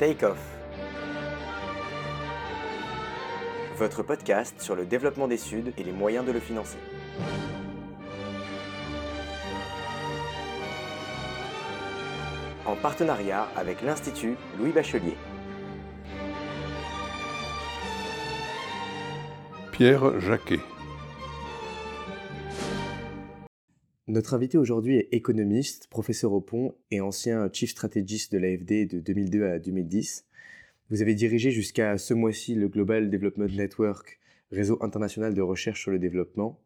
Take Off. Votre podcast sur le développement des Suds et les moyens de le financer. En partenariat avec l'Institut Louis Bachelier. Pierre Jacquet. Notre invité aujourd'hui est économiste, professeur au Pont et ancien chief strategist de l'AFD de 2002 à 2010. Vous avez dirigé jusqu'à ce mois-ci le Global Development Network, réseau international de recherche sur le développement.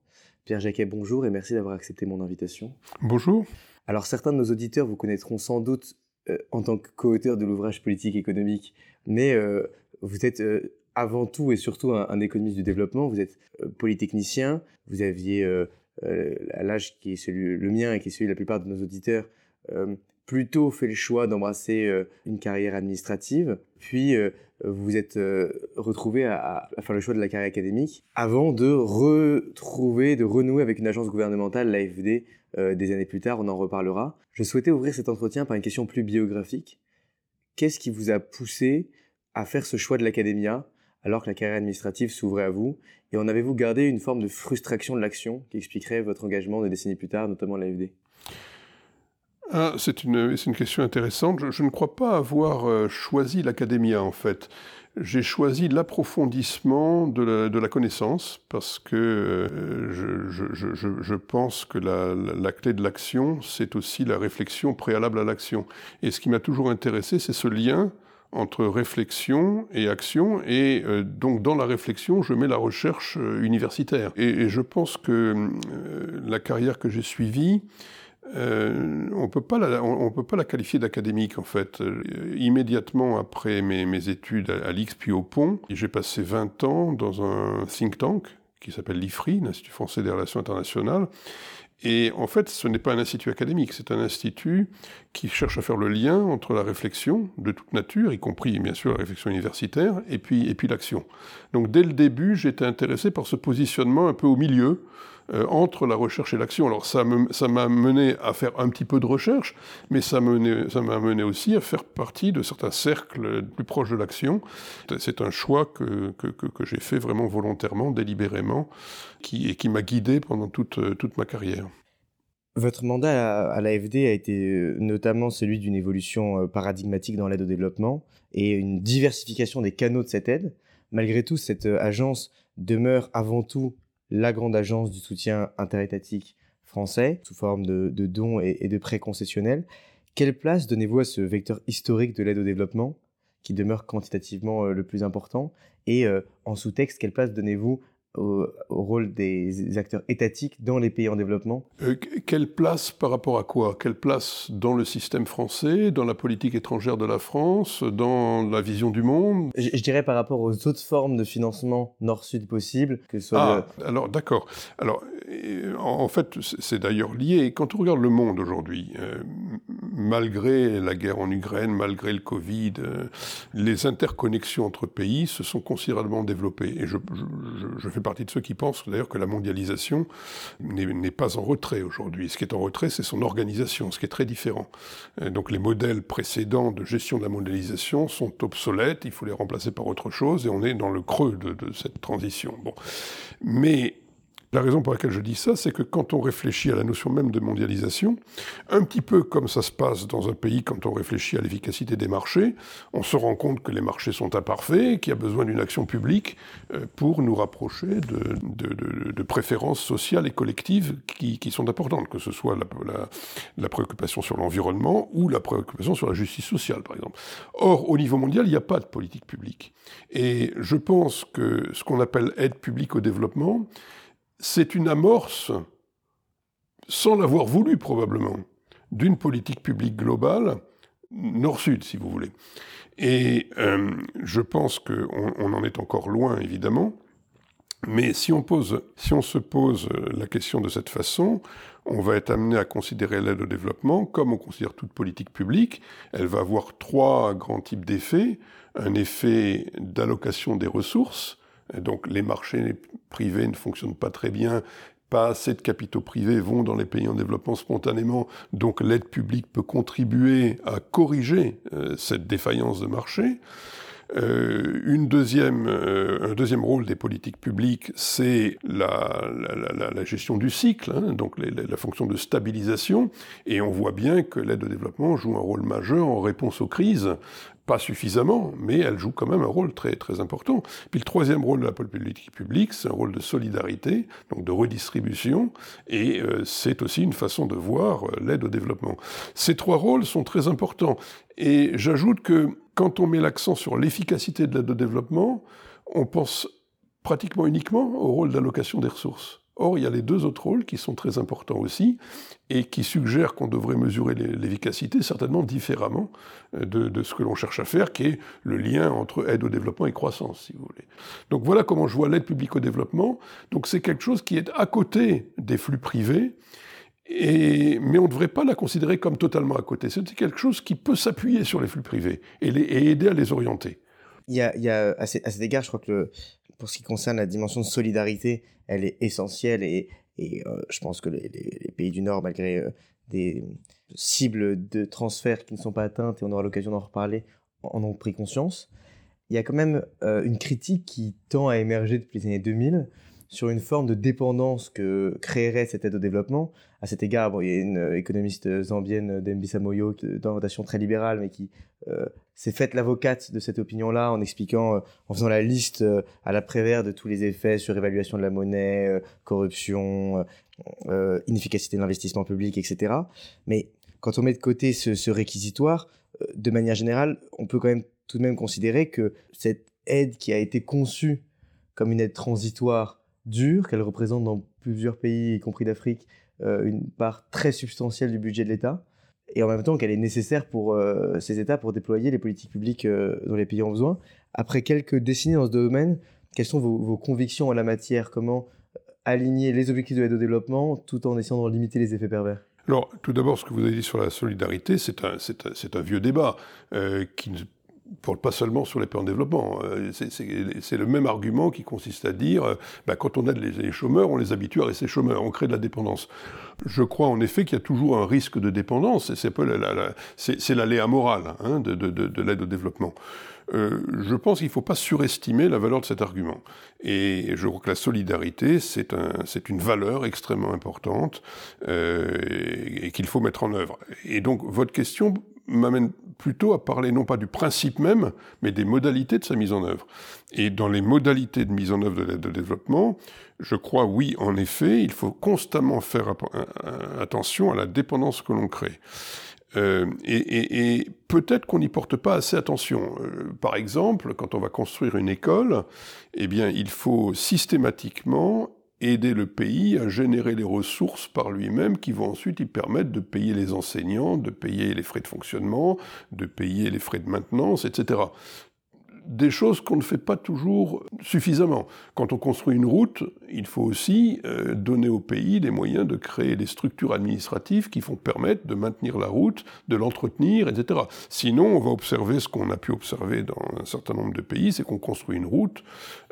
Pierre Jacquet, bonjour et merci d'avoir accepté mon invitation. Bonjour. Alors certains de nos auditeurs vous connaîtront sans doute euh, en tant que co-auteur de l'ouvrage politique économique, mais euh, vous êtes euh, avant tout et surtout un, économiste du développement, vous êtes polytechnicien, vous aviez à l'âge qui est celui, le mien et qui est celui de la plupart de nos auditeurs, euh, plutôt fait le choix d'embrasser euh, une carrière administrative, puis vous vous êtes retrouvé à, faire le choix de la carrière académique, avant de retrouver, de renouer avec une agence gouvernementale, l'AFD, des années plus tard, on en reparlera. Je souhaitais ouvrir cet entretien par une question plus biographique. Qu'est-ce qui vous a poussé à faire ce choix de l'académia? Alors que la carrière administrative s'ouvrait à vous Et en avez-vous gardé une forme de frustration de l'action qui expliquerait votre engagement des décennies plus tard, notamment à l'AFD ah, c'est une, une, question intéressante. Je, ne crois pas avoir euh, choisi l'académia, en fait. J'ai choisi l'approfondissement de la, connaissance parce que euh, je, je, je, pense que la, la clé de l'action, c'est aussi la réflexion préalable à l'action. Et ce qui m'a toujours intéressé, c'est ce lien entre réflexion et action, et euh, donc dans la réflexion, je mets la recherche euh, universitaire. Et, je pense que euh, la carrière que j'ai suivie, on on, peut pas la qualifier d'académique en fait. immédiatement après mes, mes études à, à l'IX puis au Pont, j'ai passé 20 ans dans un think tank qui s'appelle l'IFRI, l'Institut français des relations internationales, et en fait, ce n'est pas un institut académique, c'est un institut qui cherche à faire le lien entre la réflexion de toute nature, y compris bien sûr la réflexion universitaire, et puis, et puis l'action. Donc dès le début, j'étais intéressé par ce positionnement un peu au milieu, euh, entre la recherche et l'action. Alors ça m'a mené à faire un petit peu de recherche, mais ça m'a mené, aussi à faire partie de certains cercles plus proches de l'action. C'est un choix que, que, que, j'ai fait vraiment volontairement, délibérément, qui, et qui m'a guidé pendant toute, toute ma carrière. Votre mandat à l'AFD a été euh, notamment celui d'une évolution euh, paradigmatique dans l'aide au développement et une diversification des canaux de cette aide. Malgré tout, cette agence demeure avant tout la grande agence du soutien interétatique français, sous forme de, dons et, de prêts concessionnels. Quelle place donnez-vous à ce vecteur historique de l'aide au développement, qui demeure quantitativement euh, le plus important? Et euh, en sous-texte, quelle place donnez-vous au, rôle des acteurs étatiques dans les pays en développement euh, Quelle place par rapport à quoi? Quelle place dans le système français, dans la politique étrangère de la France, dans la vision du monde? Je, dirais par rapport aux autres formes de financement nord-sud possibles, que ce soit... Ah, alors d'accord. Alors en fait, c'est d'ailleurs lié. Quand on regarde le monde aujourd'hui, euh, malgré la guerre en Ukraine, malgré le Covid, euh, les interconnexions entre pays se sont considérablement développées. Et je, je, je fais partie de ceux qui pensent d'ailleurs que la mondialisation n'est pas en retrait aujourd'hui. Ce qui est en retrait, c'est son organisation, ce qui est très différent. Euh, donc les modèles précédents de gestion de la mondialisation sont obsolètes, il faut les remplacer par autre chose, et on est dans le creux de, de cette transition. Bon. Mais la raison pour laquelle je dis ça, c'est que quand on réfléchit à la notion même de mondialisation, un petit peu comme ça se passe dans un pays quand on réfléchit à l'efficacité des marchés, on se rend compte que les marchés sont imparfaits, qu'il y a besoin d'une action publique euh, pour nous rapprocher de, préférences sociales et collectives qui, sont importantes, que ce soit la, préoccupation sur l'environnement ou la préoccupation sur la justice sociale, par exemple. Or, au niveau mondial, il n'y a pas de politique publique. Et je pense que ce qu'on appelle aide publique au développement, c'est une amorce, sans l'avoir voulu probablement, d'une politique publique globale, nord-sud si vous voulez. Et euh, je pense qu'on on en est encore loin, évidemment, mais si on, pose, si on se pose la question de cette façon, on va être amené à considérer l'aide au développement comme on considère toute politique publique. Elle va avoir trois grands types d'effets. Un effet d'allocation des ressources, donc les marchés privés ne fonctionnent pas très bien pas assez de capitaux privés vont dans les pays en développement spontanément, donc l'aide publique peut contribuer à corriger euh, cette défaillance de marché. Euh, une deuxième, euh, un deuxième rôle des politiques publiques, c'est la, la, la, gestion du cycle, hein, donc la fonction de stabilisation. Et on voit bien que l'aide au développement joue un rôle majeur en réponse aux crises pas suffisamment, mais elle joue quand même un rôle très, très important. Puis le troisième rôle de la politique publique, c'est un rôle de solidarité, donc de redistribution, et euh, c'est aussi une façon de voir euh, l'aide au développement. Ces trois rôles sont très importants. Et j'ajoute que quand on met l'accent sur l'efficacité de l'aide au développement, on pense pratiquement uniquement au rôle d'allocation des ressources. Or, il y a les deux autres rôles qui sont très importants aussi et qui suggèrent qu'on devrait mesurer l'efficacité certainement différemment euh, de, ce que l'on cherche à faire, qui est le lien entre aide au développement et croissance, si vous voulez. Donc voilà comment je vois l'aide publique au développement. Donc c'est quelque chose qui est à côté des flux privés, mais on ne devrait pas la considérer comme totalement à côté. C'est quelque chose qui peut s'appuyer sur les flux privés et, et, aider à les orienter. Il y a, il y a à, cet égard, je crois que pour ce qui concerne la dimension de solidarité, elle est essentielle et, euh, je pense que les, pays du Nord, malgré euh, des cibles de transfert qui ne sont pas atteintes, et on aura l'occasion d'en reparler, en ont pris conscience. Il y a quand même euh, une critique qui tend à émerger depuis les années 2000 sur une forme de dépendance que créerait cette aide au développement. À cet égard, il y a une économiste zambienne, Dembisa Moyo, d'orientation très libérale, mais qui s'est faite l'avocate de cette opinion-là en expliquant, euh, en faisant la liste euh, à la prévère de tous les effets sur évaluation de la monnaie, corruption, inefficacité de l'investissement public, etc. Mais quand on met de côté ce, ce réquisitoire, de manière générale, on peut quand même tout de même considérer que cette aide qui a été conçue comme une aide transitoire dure, qu'elle représente dans plusieurs pays, y compris d'Afrique, une part très substantielle du budget de l'État, et en même temps qu'elle est nécessaire pour euh, ces États pour déployer les politiques publiques euh, dont les pays ont besoin. Après quelques décennies dans ce domaine, quelles sont vos, convictions en la matière? Comment euh, aligner les objectifs de l'aide au développement tout en essayant de limiter les effets pervers? Alors, tout d'abord, ce que vous avez dit sur la solidarité, c'est un, vieux débat qui ne porte pas seulement sur les pays en développement. C'est le même argument qui consiste à dire, bah, quand on aide les, chômeurs, on les habitue à rester chômeurs, on crée de la dépendance. Je crois en effet qu'il y a toujours un risque de dépendance, et c'est l'aléa moral hein, de, de, de, l'aide au développement. Euh, je pense qu'il ne faut pas surestimer la valeur de cet argument. Et je crois que la solidarité, c'est un, une valeur extrêmement importante euh, et, qu'il faut mettre en œuvre. Et donc, votre question m'amène plutôt à parler non pas du principe même, mais des modalités de sa mise en œuvre. Et dans les modalités de mise en œuvre de l'aide au développement, je crois, oui, en effet, il faut constamment faire attention à la dépendance que l'on crée. Euh, et, peut-être qu'on n'y porte pas assez attention. Euh, par exemple, quand on va construire une école, eh bien, il faut systématiquement aider le pays à générer les ressources par lui-même qui vont ensuite y permettre de payer les enseignants, de payer les frais de fonctionnement, de payer les frais de maintenance, etc des choses qu'on ne fait pas toujours suffisamment. Quand on construit une route, il faut aussi euh, donner au pays les moyens de créer des structures administratives qui vont permettre de maintenir la route, de l'entretenir, etc. Sinon, on va observer ce qu'on a pu observer dans un certain nombre de pays, c'est qu'on construit une route,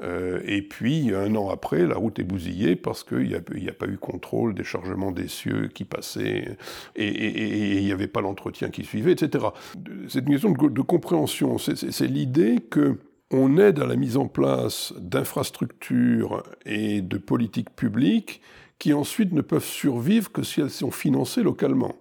euh, et puis un an après, la route est bousillée parce qu'il n'y a, pas eu contrôle des chargements d'essieux qui passaient, et il n'y avait pas l'entretien qui suivait, etc. C'est une question de compréhension, c'est l'idée que on aide à la mise en place d'infrastructures et de politiques publiques qui ensuite ne peuvent survivre que si elles sont financées localement.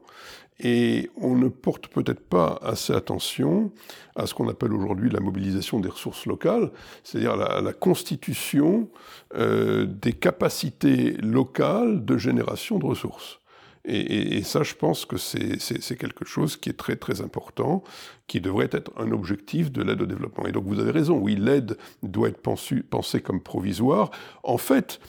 Et on ne porte peut-être pas assez attention à ce qu'on appelle aujourd'hui la mobilisation des ressources locales, c'est-à-dire la, constitution euh, des capacités locales de génération de ressources. Et, ça, je pense que c'est quelque chose qui est très très important, qui devrait être un objectif de l'aide au développement. Et donc vous avez raison, oui, l'aide doit être pensée comme provisoire. En fait,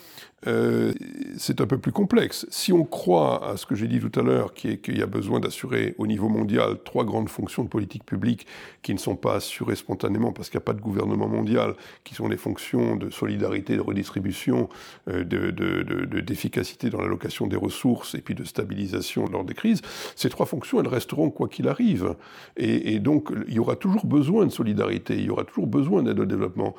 euh, c'est un peu plus complexe. Si on croit à ce que j'ai dit tout à l'heure, qui est qu'il y a besoin d'assurer au niveau mondial trois grandes fonctions de politique publique qui ne sont pas assurées spontanément parce qu'il n'y a pas de gouvernement mondial, qui sont les fonctions de solidarité, de redistribution, euh, d'efficacité de, de, dans l'allocation des ressources et puis de stabilisation lors des crises, ces trois fonctions, elles resteront quoi qu'il arrive. Donc, il y aura toujours besoin de solidarité, il y aura toujours besoin d'aide au développement.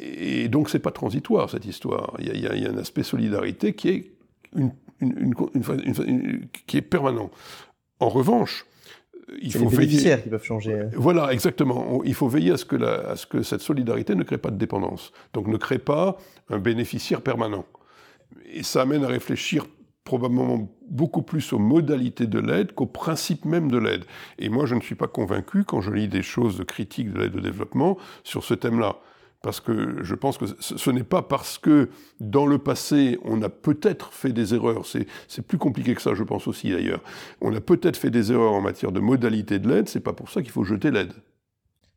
Et donc, c'est pas transitoire, cette histoire. Il y, a, il y a un aspect solidarité qui est qui est permanent. En revanche, il faut les bénéficiaires veiller... qui peuvent changer. Voilà, exactement. Il faut veiller à ce, que à ce que cette solidarité ne crée pas de dépendance. Donc ne crée pas un bénéficiaire permanent. Et ça amène à réfléchir probablement beaucoup plus aux modalités de l'aide qu'au principe même de l'aide. Et moi, je ne suis pas convaincu, quand je lis des choses critiques de l'aide au développement, sur ce thème-là. Parce que je pense que ce n'est pas parce que dans le passé, on a peut-être fait des erreurs, c'est plus compliqué que ça, je pense aussi d'ailleurs. On a peut-être fait des erreurs en matière de modalités de l'aide, c'est pas pour ça qu'il faut jeter l'aide.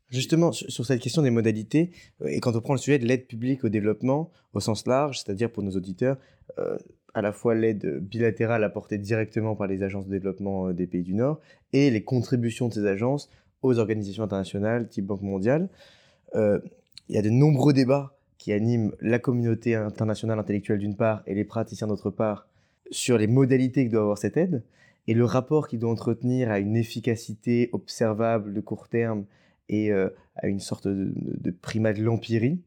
Justement, sur cette question des modalités, euh, et quand on prend le sujet de l'aide publique au développement au sens large, c'est-à-dire pour nos auditeurs, euh, à la fois l'aide bilatérale apportée directement par les agences de développement euh, des pays du Nord et les contributions de ces agences aux organisations internationales type Banque mondiale. il y a de nombreux débats qui animent la communauté internationale intellectuelle d'une part et les praticiens d'autre part sur les modalités que doit avoir cette aide et le rapport qu'il doit entretenir à une efficacité observable de court terme et euh, à une sorte de, primat de l'empirie.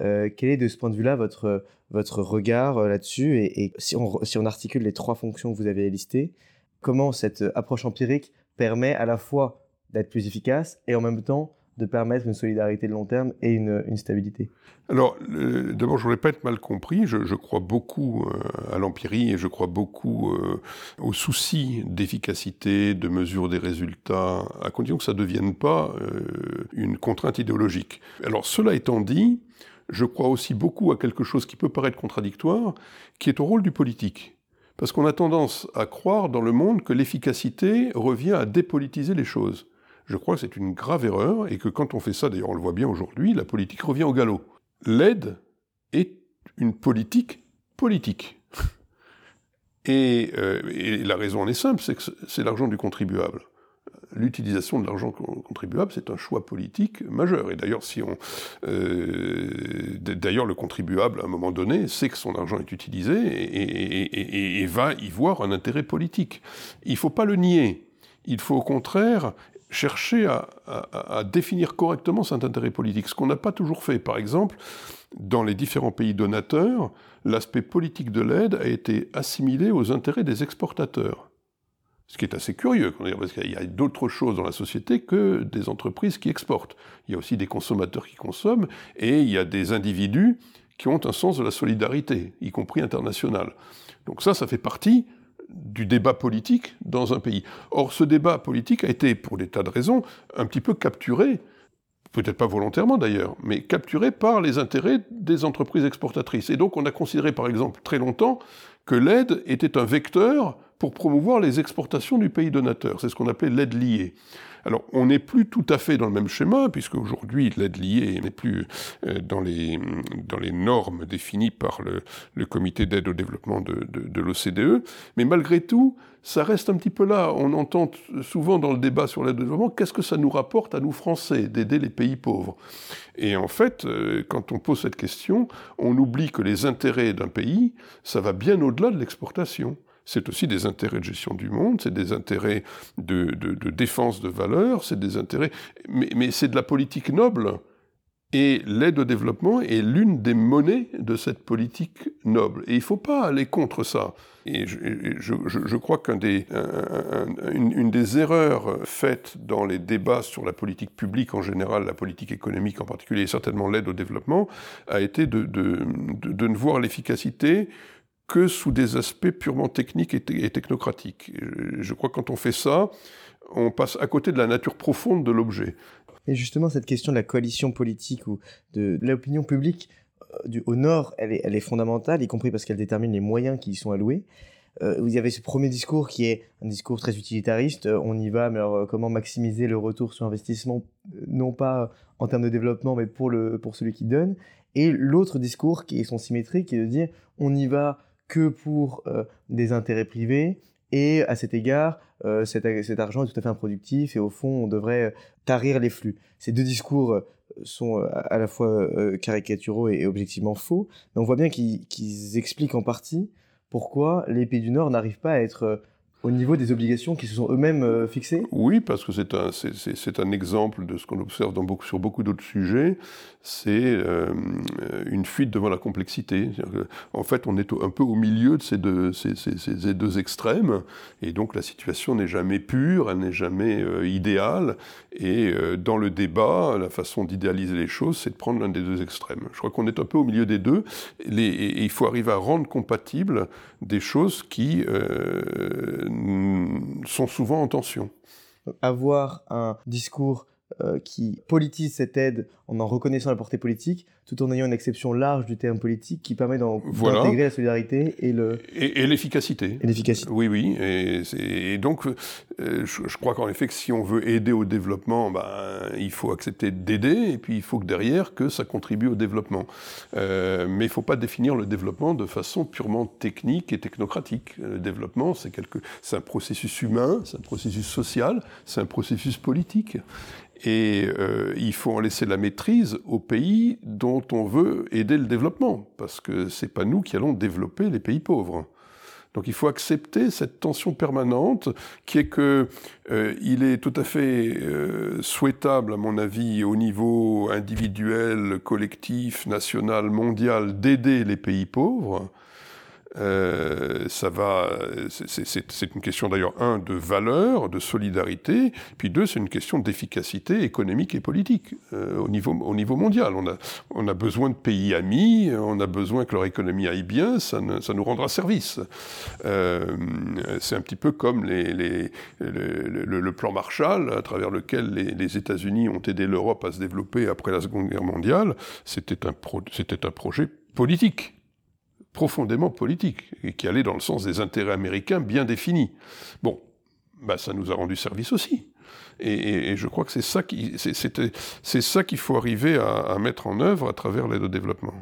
Euh, quel est de ce point de vue-là votre, votre regard euh, là-dessus et, si, on, si on articule les trois fonctions que vous avez listées, comment cette approche empirique permet à la fois d'être plus efficace et en même temps de permettre une solidarité de long terme et une, une stabilité? Alors, d'abord, je ne voudrais pas être mal compris. Je, crois beaucoup euh, à l'empirie et je crois beaucoup euh, au souci d'efficacité, de mesure des résultats, à condition que ça ne devienne pas euh, une contrainte idéologique. Alors, cela étant dit, je crois aussi beaucoup à quelque chose qui peut paraître contradictoire, qui est au rôle du politique. Parce qu'on a tendance à croire dans le monde que l'efficacité revient à dépolitiser les choses. Je crois que c'est une grave erreur et que quand on fait ça, d'ailleurs on le voit bien aujourd'hui, la politique revient au galop. L'aide est une politique politique. Euh, et, la raison en est simple, c'est que c'est l'argent du contribuable. L'utilisation de l'argent contribuable, c'est un choix politique majeur. Et d'ailleurs, si on, euh, d'ailleurs, le contribuable, à un moment donné, sait que son argent est utilisé et, va y voir un intérêt politique. Il ne faut pas le nier. Il faut au contraire chercher à, définir correctement cet intérêt politique, ce qu'on n'a pas toujours fait. Par exemple, dans les différents pays donateurs, l'aspect politique de l'aide a été assimilé aux intérêts des exportateurs. Ce qui est assez curieux, parce qu'il y a d'autres choses dans la société que des entreprises qui exportent. Il y a aussi des consommateurs qui consomment, et il y a des individus qui ont un sens de la solidarité, y compris international. Donc ça, ça fait partie du débat politique dans un pays. Or, ce débat politique a été, pour des tas de raisons, un petit peu capturé, peut-être pas volontairement d'ailleurs, mais capturé par les intérêts des entreprises exportatrices. Et donc, on a considéré, par exemple, très longtemps que l'aide était un vecteur pour promouvoir les exportations du pays donateur. C'est ce qu'on appelait l'aide liée. Alors, on n'est plus tout à fait dans le même schéma, puisque aujourd'hui, l'aide liée n'est plus euh, dans, les, dans les normes définies par le, comité d'aide au développement de, de, de l'OCDE. Mais malgré tout, ça reste un petit peu là. On entend souvent dans le débat sur l'aide au développement, qu'est-ce que ça nous rapporte à nous Français d'aider les pays pauvres? Et en fait, euh, quand on pose cette question, on oublie que les intérêts d'un pays, ça va bien au-delà de l'exportation c'est aussi des intérêts de gestion du monde, c'est des intérêts de, défense de valeurs, c'est des intérêts... Mais, c'est de la politique noble. Et l'aide au développement est l'une des monnaies de cette politique noble. Et il ne faut pas aller contre ça. Et je, crois qu'une des, erreurs faites dans les débats sur la politique publique en général, la politique économique en particulier, et certainement l'aide au développement, a été de ne voir l'efficacité que sous des aspects purement techniques et, technocratiques. je crois que quand on fait ça, on passe à côté de la nature profonde de l'objet. Et justement, cette question de la coalition politique ou de l'opinion publique euh, du, au Nord, elle est, elle est, fondamentale, y compris parce qu'elle détermine les moyens qui y sont alloués. Euh, vous avez ce premier discours qui est un discours très utilitariste. Euh, on y va, mais alors comment maximiser le retour sur investissement, non pas en termes de développement, mais pour, le, pour celui qui donne. Et l'autre discours qui est son symétrique, qui est de dire on y va que pour euh, des intérêts privés. Et à cet égard, euh, cet, argent est tout à fait improductif et au fond, on devrait euh, tarir les flux. Ces deux discours sont à la fois caricaturaux et, objectivement faux, mais on voit bien qu'ils expliquent en partie pourquoi les pays du Nord n'arrivent pas à être Au niveau des obligations qui se sont eux-mêmes euh, fixées Oui, parce que c'est un, c'est, un exemple de ce qu'on observe sur beaucoup d'autres sujets, c'est euh, une fuite devant la complexité. En fait, on est un peu au milieu de ces deux, ces, ces, deux extrêmes, et donc la situation n'est jamais pure, elle n'est jamais euh, idéale, et dans le débat, la façon d'idéaliser les choses, c'est de prendre l'un des deux extrêmes. Je crois qu'on est un peu au milieu des deux, les, et il faut arriver à rendre compatibles des choses qui sont souvent en tension. Avoir un discours euh, qui politise cette aide en en reconnaissant la portée politique, tout en ayant une exception large du terme politique qui permet d'intégrer la solidarité et le et, l'efficacité. Et l'efficacité. Oui, oui. Et, donc, euh, je, crois qu'en effet, que si on veut aider au développement, ben, il faut accepter d'aider, et puis il faut que derrière que ça contribue au développement. Euh, mais il ne faut pas définir le développement de façon purement technique et technocratique. Le développement, c'est quelque, c'est un processus humain, c'est un processus social, c'est un processus politique. Et euh, il faut en laisser la maîtrise aux pays dont on veut aider le développement, parce que c'est pas nous qui allons développer les pays pauvres. Donc il faut accepter cette tension permanente qui est que euh, il est tout à fait euh, souhaitable, à mon avis, au niveau individuel, collectif, national, mondial, d'aider les pays pauvres. Euh, ça va, c'est une question d'ailleurs, un, de valeur, de solidarité, puis deux, c'est une question d'efficacité économique et politique euh, au, niveau, au niveau mondial. On a, on a besoin de pays amis, on a besoin que leur économie aille bien, ça, ça nous rendra service. Euh, c'est un petit peu comme les, les, le, plan Marshall, à travers lequel les, les États-Unis ont aidé l'Europe à se développer après la Seconde Guerre mondiale. C'était un, pro, un projet politique profondément politique et qui allait dans le sens des intérêts américains bien définis. Bon, bah ça nous a rendu service aussi. Et, je crois que c'est ça qui, c'est qu'il faut arriver à, mettre en œuvre à travers l'aide au développement.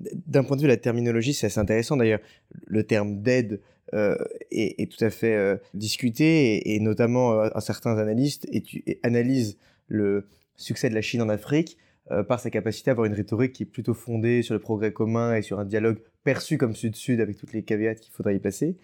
D'un point de vue de la terminologie, c'est assez intéressant d'ailleurs. Le terme d'aide euh, est, tout à fait euh, discuté et, notamment euh, certains analystes analysent le succès de la Chine en Afrique euh, par sa capacité à avoir une rhétorique qui est plutôt fondée sur le progrès commun et sur un dialogue perçu comme sud-sud avec toutes les caveats qu'il faudrait y placer.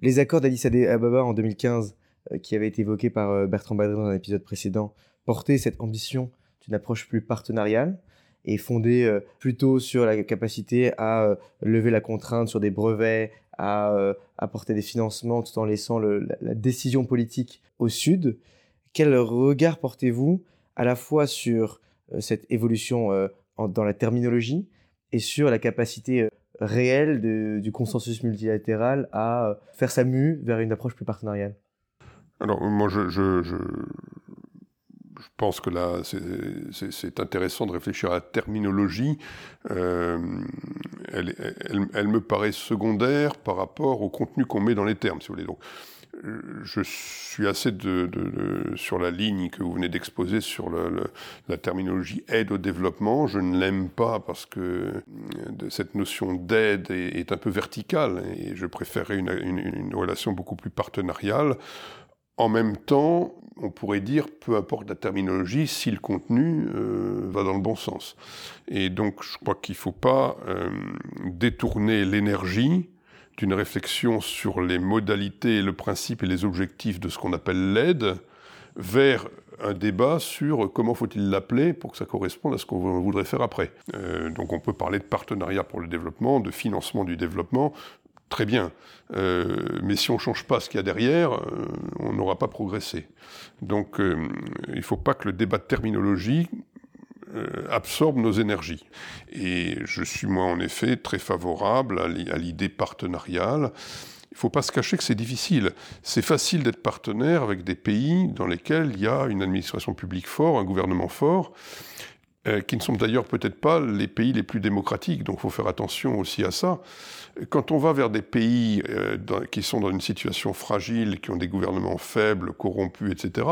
Les accords d'Addis Ababa en 2015, euh, qui avaient été évoqués par euh, Bertrand Badré dans un épisode précédent, portaient cette ambition d'une approche plus partenariale et fondée plutôt sur la capacité à lever la contrainte sur des brevets, à apporter des financements tout en laissant la, décision politique au Sud. Quel regard portez-vous à la fois sur euh, cette évolution euh, dans la terminologie et sur la capacité euh, réelle du consensus multilatéral à faire sa mue vers une approche plus partenariale Alors, moi, je, je, je, pense que là, c'est intéressant de réfléchir à la terminologie. elle, elle, elle, me paraît secondaire par rapport au contenu qu'on met dans les termes, si vous voulez. Donc, je suis assez de, sur la ligne que vous venez d'exposer sur la terminologie aide au développement. Je ne l'aime pas parce que cette notion d'aide est, un peu verticale et je préférerais une, relation beaucoup plus partenariale. En même temps, on pourrait dire, peu importe la terminologie, si le contenu euh, va dans le bon sens. Et donc, je crois qu'il ne faut pas euh, détourner l'énergie d'une réflexion sur les modalités, le principe et les objectifs de ce qu'on appelle l'aide vers un débat sur comment faut-il l'appeler pour que ça corresponde à ce qu'on voudrait faire après. Euh, donc on peut parler de partenariat pour le développement, de financement du développement, très bien. Euh, mais si on ne change pas ce qu'il y a derrière, euh, on n'aura pas progressé. Donc il ne faut pas que le débat de terminologie absorbe nos énergies. Et je suis moi en effet très favorable à l'idée partenariale. Il ne faut pas se cacher que c'est difficile. C'est facile d'être partenaire avec des pays dans lesquels il y a une administration publique forte, un gouvernement fort, euh, qui ne sont d'ailleurs peut-être pas les pays les plus démocratiques. Donc il faut faire attention aussi à ça. Quand on va vers des pays euh, qui sont dans une situation fragile, qui ont des gouvernements faibles, corrompus, etc.,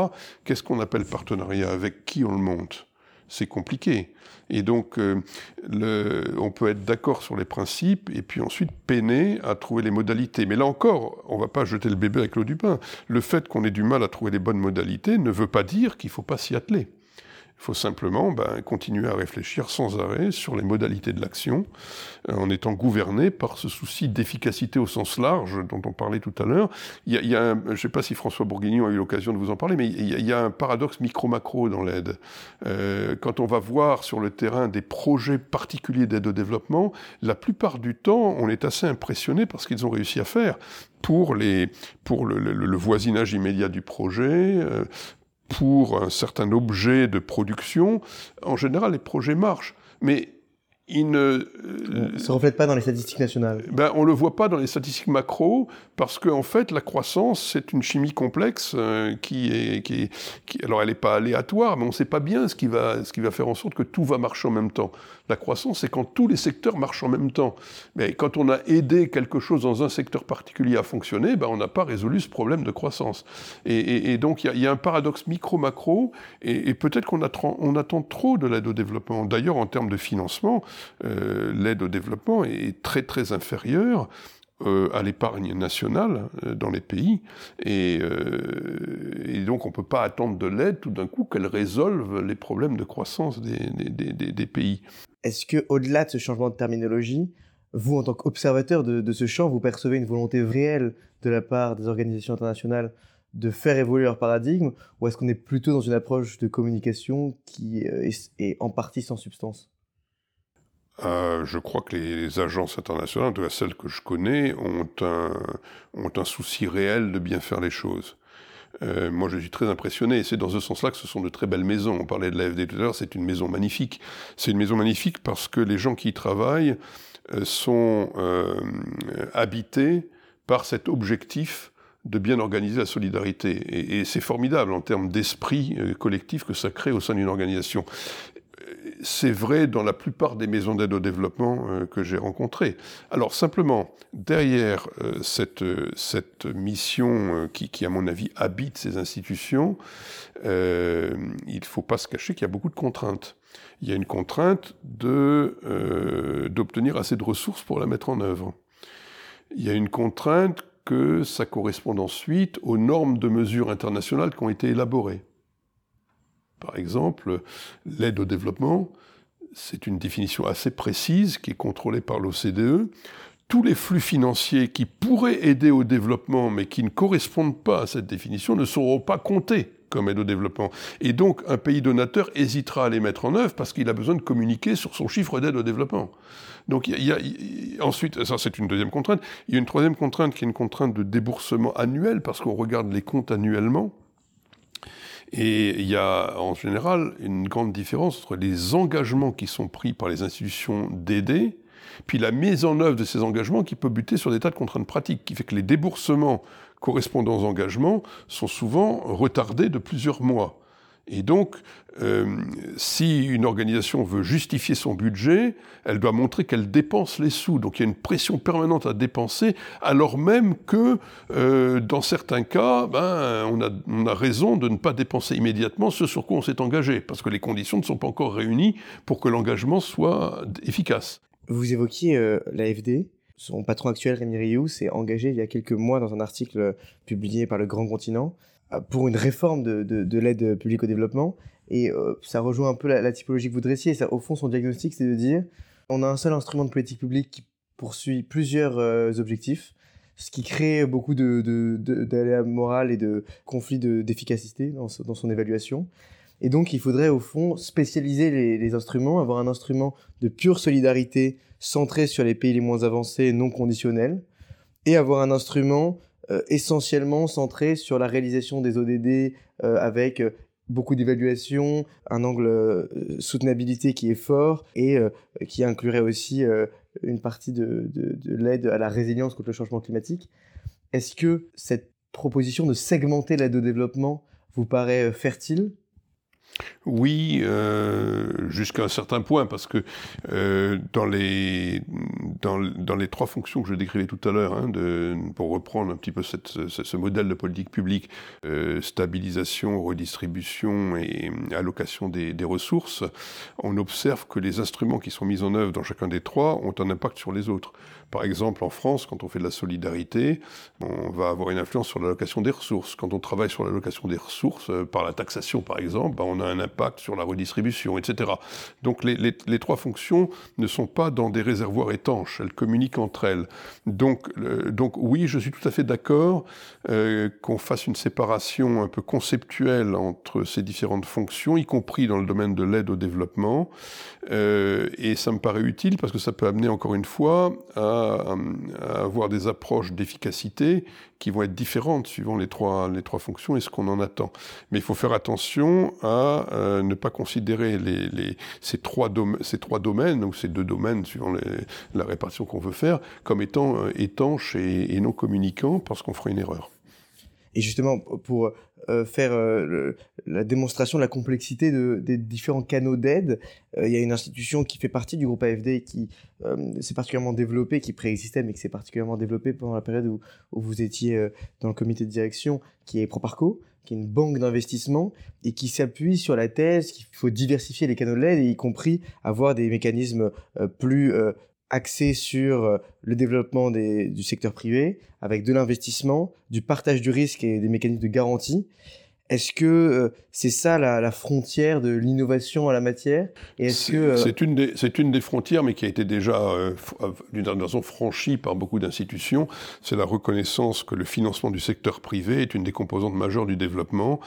qu'est-ce qu'on appelle partenariat? Avec qui on le monte? C'est compliqué. Et donc, euh, on peut être d'accord sur les principes et puis ensuite peiner à trouver les modalités. Mais là encore, on ne va pas jeter le bébé avec l'eau du bain. Le fait qu'on ait du mal à trouver les bonnes modalités ne veut pas dire qu'il ne faut pas s'y atteler. Il faut simplement ben, continuer à réfléchir sans arrêt sur les modalités de l'action, euh, en étant gouverné par ce souci d'efficacité au sens large dont on parlait tout à l'heure. Il y a, je ne sais pas si François Bourguignon a eu l'occasion de vous en parler, mais il y a, un paradoxe micro-macro dans l'aide. Euh, quand on va voir sur le terrain des projets particuliers d'aide au développement, la plupart du temps, on est assez impressionné par ce qu'ils ont réussi à faire pour, les, pour le, le, voisinage immédiat du projet, euh, pour un certain objet de production, en général, les projets marchent. Mais ils ne se reflètent pas dans les statistiques nationales. Ben, on le voit pas dans les statistiques macro parce qu'en en fait la croissance c'est une chimie complexe euh, qui est qui, qui alors elle n'est pas aléatoire mais on ne sait pas bien ce qui va ce qui va faire en sorte que tout va marcher en même temps. La croissance, c'est quand tous les secteurs marchent en même temps. Mais quand on a aidé quelque chose dans un secteur particulier à fonctionner, ben on n'a pas résolu ce problème de croissance. Et, donc il y, a un paradoxe micro-macro, et, peut-être qu'on on attend trop de l'aide au développement. D'ailleurs, en termes de financement, euh, l'aide au développement est très très inférieure euh, à l'épargne nationale euh, dans les pays. Et, donc on ne peut pas attendre de l'aide tout d'un coup qu'elle résolve les problèmes de croissance des, pays. Est-ce que au-delà de ce changement de terminologie, vous, en tant qu'observateur de, ce champ, vous percevez une volonté réelle de la part des organisations internationales de faire évoluer leur paradigme, ou est-ce qu'on est plutôt dans une approche de communication qui est en partie sans substance? Euh, je crois que les agences internationales, en tout cas celles que je connais, ont un, souci réel de bien faire les choses. Euh, moi, je suis très impressionné. C'est dans ce sens-là que ce sont de très belles maisons. On parlait de l'AFD tout à l'heure, c'est une maison magnifique. C'est une maison magnifique parce que les gens qui y travaillent euh, sont habités par cet objectif de bien organiser la solidarité. Et, et c'est formidable en termes d'esprit collectif que ça crée au sein d'une organisation c'est vrai dans la plupart des maisons d'aide au développement euh, que j'ai rencontrées. Alors simplement, derrière euh, cette, cette mission euh, qui, qui, à mon avis, habite ces institutions, il ne faut pas se cacher qu'il y a beaucoup de contraintes. Il y a une contrainte d'obtenir assez de ressources pour la mettre en œuvre. Il y a une contrainte que ça corresponde ensuite aux normes de mesure internationales qui ont été élaborées. Par exemple, l'aide au développement, c'est une définition assez précise qui est contrôlée par l'OCDE. Tous les flux financiers qui pourraient aider au développement mais qui ne correspondent pas à cette définition ne seront pas comptés comme aide au développement. Et donc, un pays donateur hésitera à les mettre en œuvre parce qu'il a besoin de communiquer sur son chiffre d'aide au développement. Donc, ensuite, ça c'est une deuxième contrainte. Il y a une troisième contrainte qui est une contrainte de déboursement annuel parce qu'on regarde les comptes annuellement. Et il y a en général une grande différence entre les engagements qui sont pris par les institutions d'aider, puis la mise en œuvre de ces engagements qui peut buter sur des tas de contraintes pratiques, qui fait que les déboursements correspondant aux engagements sont souvent retardés de plusieurs mois. Et donc, euh, si une organisation veut justifier son budget, elle doit montrer qu'elle dépense les sous. Donc il y a une pression permanente à dépenser, alors même que euh, dans certains cas, ben, on, a, on, a, raison de ne pas dépenser immédiatement ce sur quoi on s'est engagé, parce que les conditions ne sont pas encore réunies pour que l'engagement soit efficace. Vous évoquiez euh, l'AFD. Son patron actuel, Rémi Rioux, s'est engagé il y a quelques mois dans un article publié par Le Grand Continent pour une réforme de, de, de l'aide publique au développement. Et euh, ça rejoint un peu la, typologie que vous dressiez. Ça, au fond, son diagnostic, c'est de dire on a un seul instrument de politique publique qui poursuit plusieurs euh, objectifs, ce qui crée beaucoup d'aléas de, morales et de conflits d'efficacité dans, dans, son évaluation. Et donc, il faudrait au fond spécialiser les, les, instruments, avoir un instrument de pure solidarité centré sur les pays les moins avancés, non conditionnel, et avoir un instrument euh, essentiellement centré sur la réalisation des ODD euh, avec euh, beaucoup d'évaluation, un angle soutenabilité qui est fort et qui inclurait aussi une partie de, de l'aide à la résilience contre le changement climatique. Est-ce que cette proposition de segmenter l'aide au développement vous paraît fertile? Oui, euh, jusqu'à un certain point, parce que euh, dans, les, dans, les trois fonctions que je décrivais tout à l'heure, hein, pour reprendre un petit peu ce, ce, modèle de politique publique, euh, stabilisation, redistribution et allocation des, des, ressources, on observe que les instruments qui sont mis en œuvre dans chacun des trois ont un impact sur les autres. Par exemple, en France, quand on fait de la solidarité, on va avoir une influence sur l'allocation des ressources. Quand on travaille sur l'allocation des ressources, euh, par la taxation par exemple, ben, on a un impact sur la redistribution, etc. Donc les, trois fonctions ne sont pas dans des réservoirs étanches, elles communiquent entre elles. Donc, donc oui, je suis tout à fait d'accord euh, qu'on fasse une séparation un peu conceptuelle entre ces différentes fonctions, y compris dans le domaine de l'aide au développement. Euh, et ça me paraît utile parce que ça peut amener encore une fois à, à avoir des approches d'efficacité qui vont être différentes suivant les trois, les trois fonctions et ce qu'on en attend. Mais il faut faire attention à euh, ne pas considérer ces, trois ces trois domaines, ou ces deux domaines, suivant la répartition qu'on veut faire, comme étant euh, étanches et, et non communicants, parce qu'on fera une erreur. Et justement, pour euh, faire euh, la démonstration de la complexité de, des différents canaux d'aide. Euh, il y a une institution qui fait partie du groupe AFD qui s'est particulièrement développée, qui préexistait, mais qui s'est particulièrement développée pendant la période où, vous étiez dans le comité de direction, qui est Proparco qui est une banque d'investissement et qui s'appuie sur la thèse qu'il faut diversifier les canaux de l'aide, y compris avoir des mécanismes plus axé sur euh, le développement du secteur privé, avec de l'investissement, du partage du risque et des mécanismes de garantie. Est-ce que euh, c'est ça la, frontière de l'innovation à la matière? C'est euh, une, des, une des frontières, mais qui a été déjà, d'une certaine façon, franchie par beaucoup d'institutions. C'est la reconnaissance que le financement du secteur privé est une des composantes majeures du développement.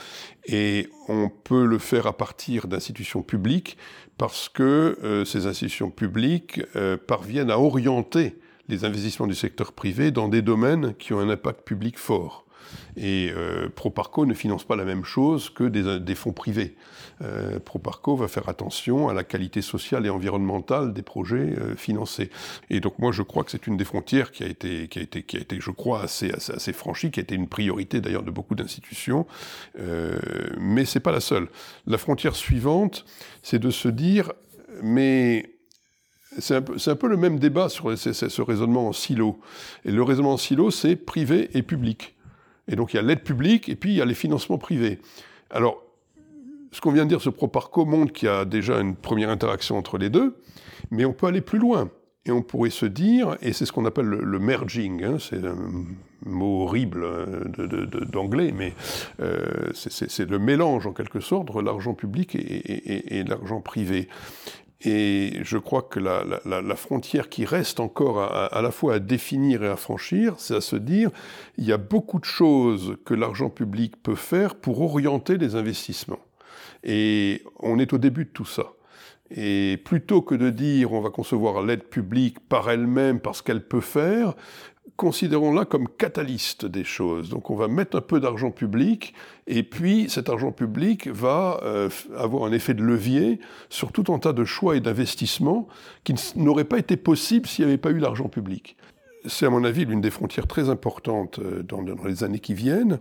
Et on peut le faire à partir d'institutions publiques, parce que euh, ces institutions publiques euh, parviennent à orienter les investissements du secteur privé dans des domaines qui ont un impact public fort. Et euh, Proparco ne finance pas la même chose que des, fonds privés. Euh, Proparco va faire attention à la qualité sociale et environnementale des projets euh, financés. Et donc moi je crois que c'est une des frontières qui a été, qui a été, qui a été je crois, assez, assez, assez franchie, qui a été une priorité d'ailleurs de beaucoup d'institutions. Euh, mais c'est pas la seule. La frontière suivante, c'est de se dire, mais c'est un, peu le même débat sur ce raisonnement en silo. Et le raisonnement en silo, c'est privé et public. Et donc il y a l'aide publique et puis il y a les financements privés. Alors, ce qu'on vient de dire, ce Proparco montre qu'il y a déjà une première interaction entre les deux, mais on peut aller plus loin. Et on pourrait se dire, et c'est ce qu'on appelle le, merging, hein, c'est un mot horrible euh, d'anglais, mais euh, c'est le mélange en quelque sorte entre l'argent public et, et l'argent privé. Et je crois que la, frontière qui reste encore à, à, la fois à définir et à franchir, c'est à se dire, il y a beaucoup de choses que l'argent public peut faire pour orienter les investissements. Et on est au début de tout ça. Et plutôt que de dire on va concevoir l'aide publique par elle-même parce qu'elle peut faire, considérons-la comme catalyste des choses. Donc on va mettre un peu d'argent public, et puis cet argent public va euh, avoir un effet de levier sur tout un tas de choix et d'investissements qui n'auraient pas été possibles s'il n'y avait pas eu l'argent public. C'est à mon avis l'une des frontières très importantes euh, dans, dans les années qui viennent.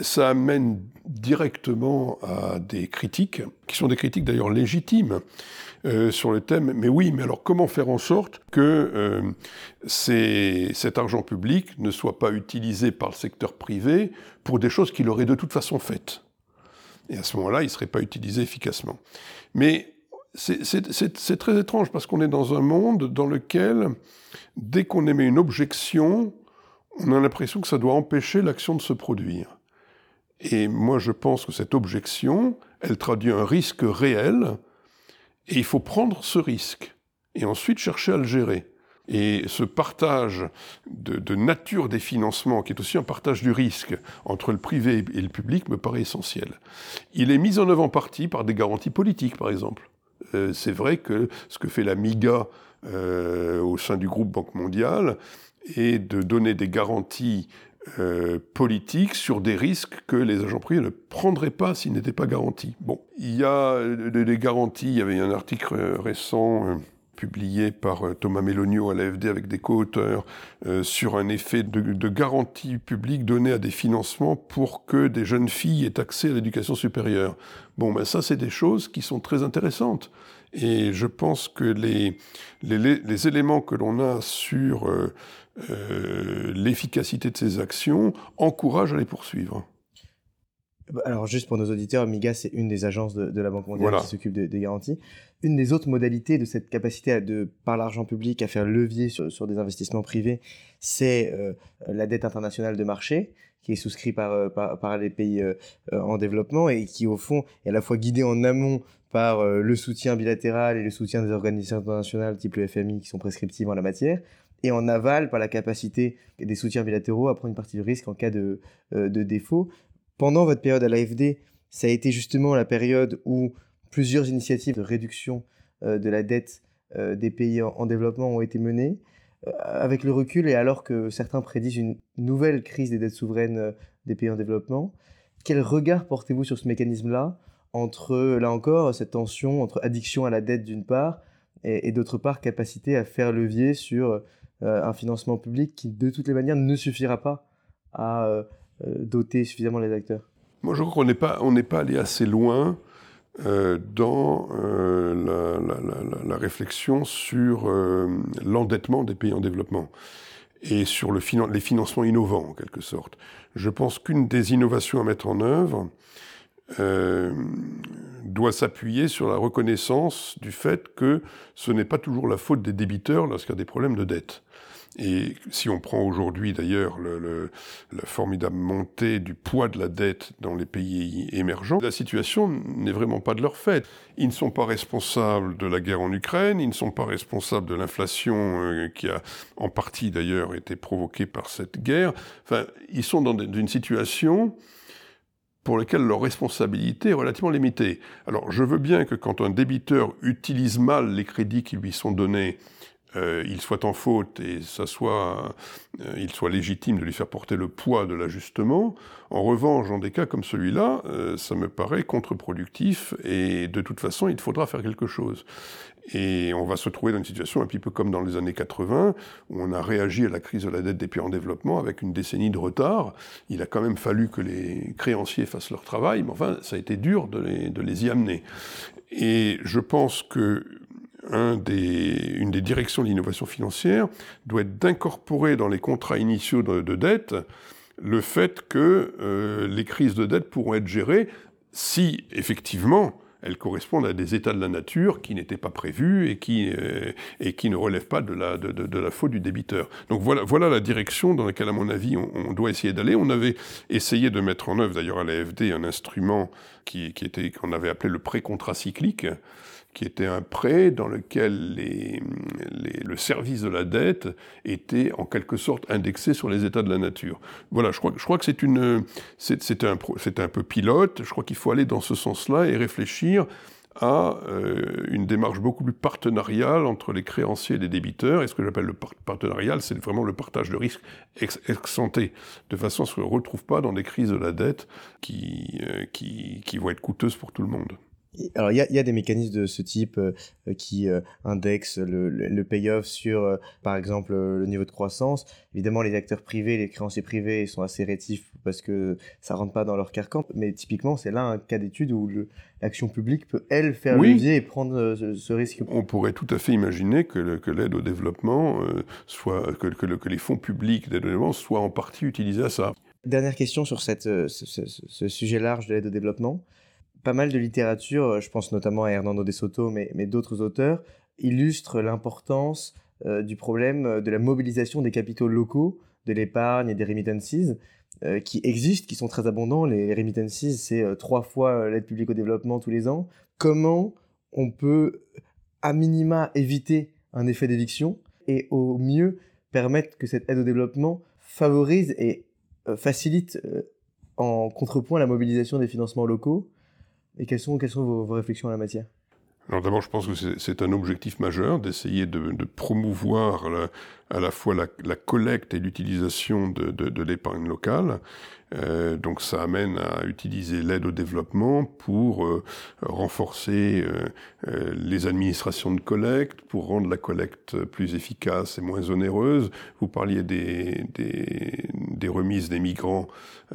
Ça amène directement à des critiques, qui sont des critiques d'ailleurs légitimes, euh, sur le thème, mais oui, mais alors comment faire en sorte que euh, cet argent public ne soit pas utilisé par le secteur privé pour des choses qu'il aurait de toute façon faites? Et à ce moment-là, il ne serait pas utilisé efficacement. Mais c'est très étrange parce qu'on est dans un monde dans lequel, dès qu'on émet une objection, on a l'impression que ça doit empêcher l'action de se produire. Et moi, je pense que cette objection, elle traduit un risque réel et il faut prendre ce risque et ensuite chercher à le gérer. Et ce partage de, nature des financements, qui est aussi un partage du risque entre le privé et le public, me paraît essentiel. Il est mis en œuvre en partie par des garanties politiques, par exemple. Euh, c'est vrai que ce que fait la MIGA euh, au sein du groupe Banque mondiale est de donner des garanties euh, politique sur des risques que les agents privés ne prendraient pas s'ils n'étaient pas garantis. Bon, il y a des garanties, il y avait un article récent euh, publié par euh, Thomas Mélonio à l'AFD avec des co-auteurs sur un effet de, de, garantie publique donnée à des financements pour que des jeunes filles aient accès à l'éducation supérieure. Bon, ben ça, c'est des choses qui sont très intéressantes. Et je pense que les, les, les éléments que l'on a sur euh, l'efficacité de ces actions encourage à les poursuivre. Alors juste pour nos auditeurs, MIGA c'est une des agences de, la Banque mondiale qui s'occupe des garanties. Une des autres modalités de cette capacité à de, par l'argent public à faire levier sur, des investissements privés, c'est euh, la dette internationale de marché qui est souscrite par, euh, par, les pays euh, en développement et qui au fond est à la fois guidée en amont par le soutien bilatéral et le soutien des organisations internationales type le FMI qui sont prescriptives en la matière, et en aval par la capacité des soutiens bilatéraux à prendre une partie du risque en cas de, de défaut. Pendant votre période à l'AFD, ça a été justement la période où plusieurs initiatives de réduction euh, de la dette euh, des pays en, développement ont été menées. Euh, avec le recul et alors que certains prédisent une nouvelle crise des dettes souveraines des pays en développement, quel regard portez-vous sur ce mécanisme-là entre, là encore, cette tension entre addiction à la dette d'une part et, d'autre part capacité à faire levier sur un financement public qui de toutes les manières ne suffira pas à doter suffisamment les acteurs Moi je crois qu'on n'est pas, pas allé assez loin euh, dans euh, la, réflexion sur euh, l'endettement des pays en développement et sur le les financements innovants en quelque sorte. Je pense qu'une des innovations à mettre en œuvre doit s'appuyer sur la reconnaissance du fait que ce n'est pas toujours la faute des débiteurs lorsqu'il y a des problèmes de dette. Et si on prend aujourd'hui d'ailleurs le, la formidable montée du poids de la dette dans les pays émergents, la situation n'est vraiment pas de leur fait. Ils ne sont pas responsables de la guerre en Ukraine, ils ne sont pas responsables de l'inflation euh, qui a en partie d'ailleurs été provoquée par cette guerre. Enfin, ils sont dans une situation pour laquelle leur responsabilité est relativement limitée. Alors je veux bien que quand un débiteur utilise mal les crédits qui lui sont donnés, euh, il soit en faute et ça soit, euh, il soit légitime de lui faire porter le poids de l'ajustement. En revanche, dans des cas comme celui-là, euh, ça me paraît contre-productif et de toute façon, il faudra faire quelque chose. Et on va se trouver dans une situation un petit peu comme dans les années 80, où on a réagi à la crise de la dette des pays en développement avec une décennie de retard. Il a quand même fallu que les créanciers fassent leur travail, mais enfin, ça a été dur de les, de les y amener. Et je pense que une des directions de l'innovation financière doit être d'incorporer dans les contrats initiaux de, dette le fait que euh, les crises de dette pourront être gérées si effectivement elles correspondent à des états de la nature qui n'étaient pas prévus et qui, euh, et qui ne relèvent pas de la, de, la faute du débiteur. Donc voilà, voilà la direction dans laquelle, à mon avis, on, doit essayer d'aller. On avait essayé de mettre en œuvre, d'ailleurs à l'AFD, un instrument qui, qui était qu'on avait appelé le pré-contrat cyclique, qui était un prêt dans lequel les, le service de la dette était en quelque sorte indexé sur les états de la nature. Voilà, je crois, je crois que c'est une, c'est un, un peu pilote. Je crois qu'il faut aller dans ce sens-là et réfléchir à euh, une démarche beaucoup plus partenariale entre les créanciers et les débiteurs. Et ce que j'appelle le partenarial, c'est vraiment le partage de risques ex, de façon à ce qu'on ne retrouve pas dans des crises de la dette qui, euh, qui, qui vont être coûteuses pour tout le monde. Alors, il y a, des mécanismes de ce type euh, euh, qui euh, indexent le, le, payoff sur, par exemple, le niveau de croissance. Évidemment, les acteurs privés, les créanciers privés sont assez rétifs parce que ça rentre pas dans leur carcan. Mais typiquement, c'est là un cas d'étude où l'action publique peut, elle, faire levier et prendre ce, risque. On pourrait tout à fait imaginer que, l'aide au développement soit, que, que, les fonds publics d'aide au développement soient en partie utilisés à ça. Dernière question sur cette, ce sujet large de l'aide au développement pas mal de littérature, euh, je pense notamment à Hernando de Soto, mais, mais d'autres auteurs, illustrent l'importance euh, du problème euh, de la mobilisation des capitaux locaux, de l'épargne et des remittances, qui existent, qui sont très abondants. Les remittances, c'est trois fois l'aide publique au développement tous les ans. Comment on peut, à minima, éviter un effet d'éviction et au mieux permettre que cette aide au développement favorise et facilite en contrepoint la mobilisation des financements locaux? Et quelles sont, vos, réflexions en la matière? Alors d'abord, je pense que c'est un objectif majeur d'essayer de, promouvoir à la fois la, collecte et l'utilisation de l'épargne locale. Euh, donc ça amène à utiliser l'aide au développement pour euh, renforcer euh, les administrations de collecte, pour rendre la collecte plus efficace et moins onéreuse. Vous parliez des, des, remises des migrants,